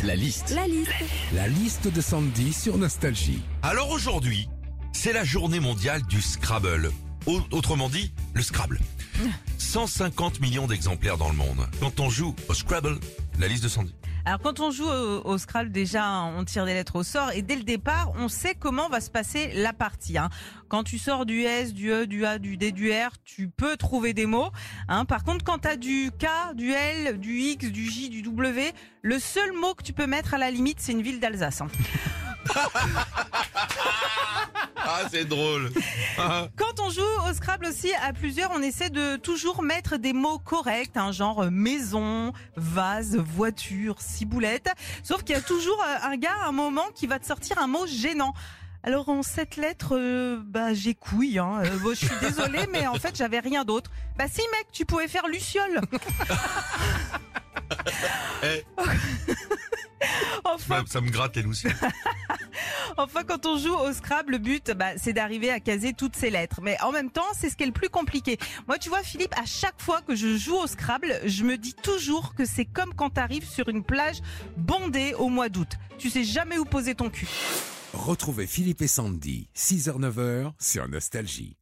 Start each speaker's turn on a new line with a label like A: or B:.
A: liste.
B: La liste.
C: La liste.
A: La liste de Sandy sur Nostalgie.
D: Alors aujourd'hui, c'est la journée mondiale du Scrabble. Au- Autrement dit, le Scrabble. 150 millions d'exemplaires dans le monde. Quand on joue au Scrabble, la liste de Sandy.
E: Alors quand on joue au, Scrabble, déjà on tire des lettres au sort et dès le départ, on sait comment va se passer la partie. hein. Quand tu sors du S, du E, du A, du D, du R, tu peux trouver des mots. hein. Par contre, quand tu as du K, du L, du X, du J, du W, le seul mot que tu peux mettre à la limite, c'est une ville d'Alsace. hein.
D: Ah, c'est drôle. Ah.
E: Quand on joue au Scrabble aussi à plusieurs, on essaie de toujours mettre des mots corrects, hein, genre euh, maison, vase, voiture, ciboulette. Sauf qu'il y a toujours euh, un gars à un moment qui va te sortir un mot gênant. Alors en cette lettre, euh, bah j'ai couille. Hein. Euh, bon, je suis désolée, mais en fait j'avais rien d'autre. Bah si mec, tu pouvais faire Luciole.
D: Eh.
E: enfin,
D: Ça, ça me gratte les loups.
E: Enfin, quand on joue au Scrabble, le but, bah, c'est d'arriver à caser toutes ces lettres. Mais en même temps, c'est ce qui est le plus compliqué. Moi, tu vois, Philippe, à chaque fois que je joue au Scrabble, je me dis toujours que c'est comme quand t'arrives sur une plage bondée au mois d'août. Tu sais jamais où poser ton cul.
A: Retrouvez Philippe et Sandy, 6h-9h sur Nostalgie.